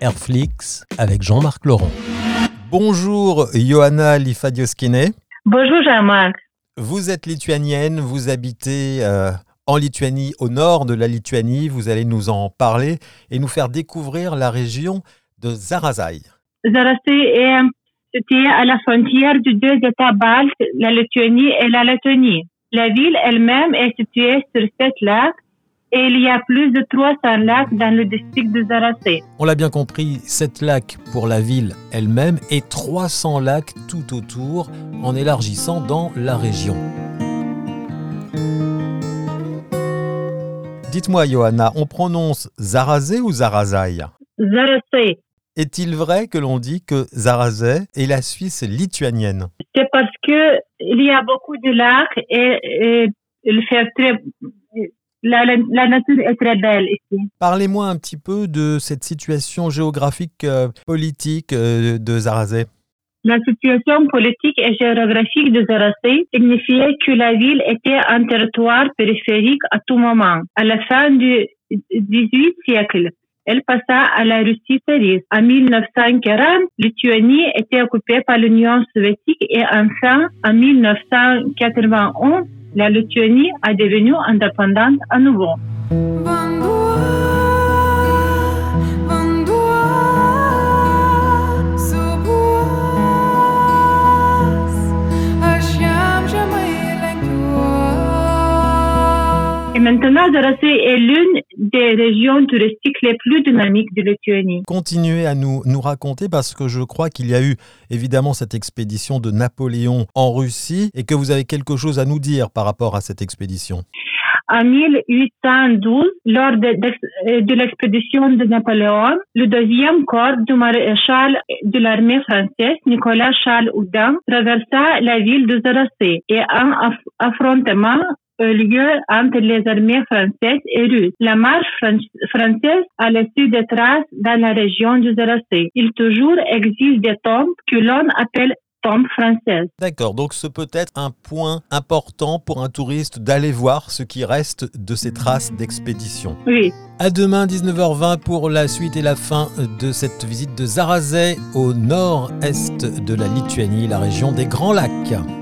Airflix avec Jean-Marc Laurent. Bonjour Johanna Lifadioskine. Bonjour Jean-Marc. Vous êtes lituanienne, vous habitez euh, en Lituanie, au nord de la Lituanie. Vous allez nous en parler et nous faire découvrir la région de Zarazai. Zarazai est située à la frontière de deux États baltes, la Lituanie et la Lettonie. La ville elle-même est située sur sept lacs et il y a plus de 300 lacs dans le district de Zarazé. On l'a bien compris, 7 lacs pour la ville elle-même et 300 lacs tout autour en élargissant dans la région. Dites-moi, Johanna, on prononce Zarazé ou Zarazai Zarazé. Est-il vrai que l'on dit que Zarazé est la Suisse lituanienne? C'est parce que il y a beaucoup de lacs et, il fait très la, nature est très belle ici. Parlez-moi un petit peu de cette situation géographique euh, politique euh, de Zarazé. La situation politique et géographique de Zarazé signifiait que la ville était un territoire périphérique à tout moment. À la fin du XVIIIe siècle, elle passa à la Russie tsariste. En 1940, Lituanie était occupée par l'Union soviétique et enfin, en 1991, la Lituanie a devenu indépendante à nouveau. Et maintenant, Zarasé est l'une des régions touristiques les plus dynamiques de Lituanie. Continuez à nous, nous raconter parce que je crois qu'il y a eu évidemment cette expédition de Napoléon en Russie et que vous avez quelque chose à nous dire par rapport à cette expédition. En 1812, lors de, l'expédition de Napoléon, le deuxième corps du maréchal de l'armée française, Nicolas Charles Houdin, traversa la ville de Zarasé et un affrontement lieu entre les armées françaises et russes. La marche française a laissé des traces dans la région du Zarasé. Il toujours existe des tombes que l'on appelle tombes françaises. D'accord, donc ce peut être un point important pour un touriste d'aller voir ce qui reste de ces traces d'expédition. Oui. À demain 19h20 pour la suite et la fin de cette visite de Zarazé au nord-est de la Lituanie, la région des Grands Lacs.